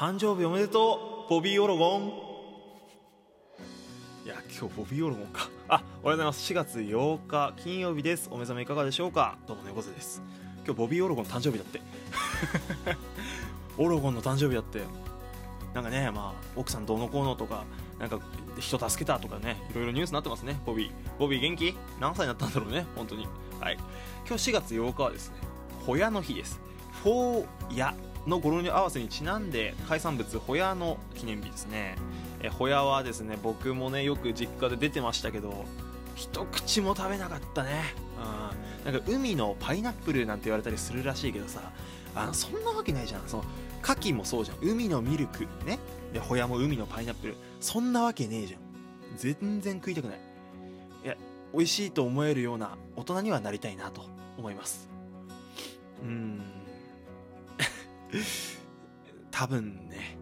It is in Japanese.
誕生日おめでとうボビー・オロゴン。いや今日ボビー・オロゴンか。あおはようございます。4月8日金曜日です。お目覚めいかがでしょうか。どうも猫背です。今日ボビー・オロゴン誕生日だって。オロゴンの誕生日だって。なんかねまあ奥さんどうのこうのとかなんか人助けたとかねいろいろニュースになってますね。ボビー。ボビー元気？何歳になったんだろうね本当に。はい。今日4月8日はですねホヤの日です。フォーヤ。の語呂に合わせにちなんで海産物ホヤの記念日ですね。えホヤはですね僕もねよく実家で出てましたけど一口も食べなかったね。うん。なんか海のパイナップルなんて言われたりするらしいけどさあのそんなわけないじゃん。その牡蠣もそうじゃん。海のミルクね。でホヤも海のパイナップル。そんなわけねえじゃん。全然食いたくない。いや美味しいと思えるような大人にはなりたいなと思います。多分ね。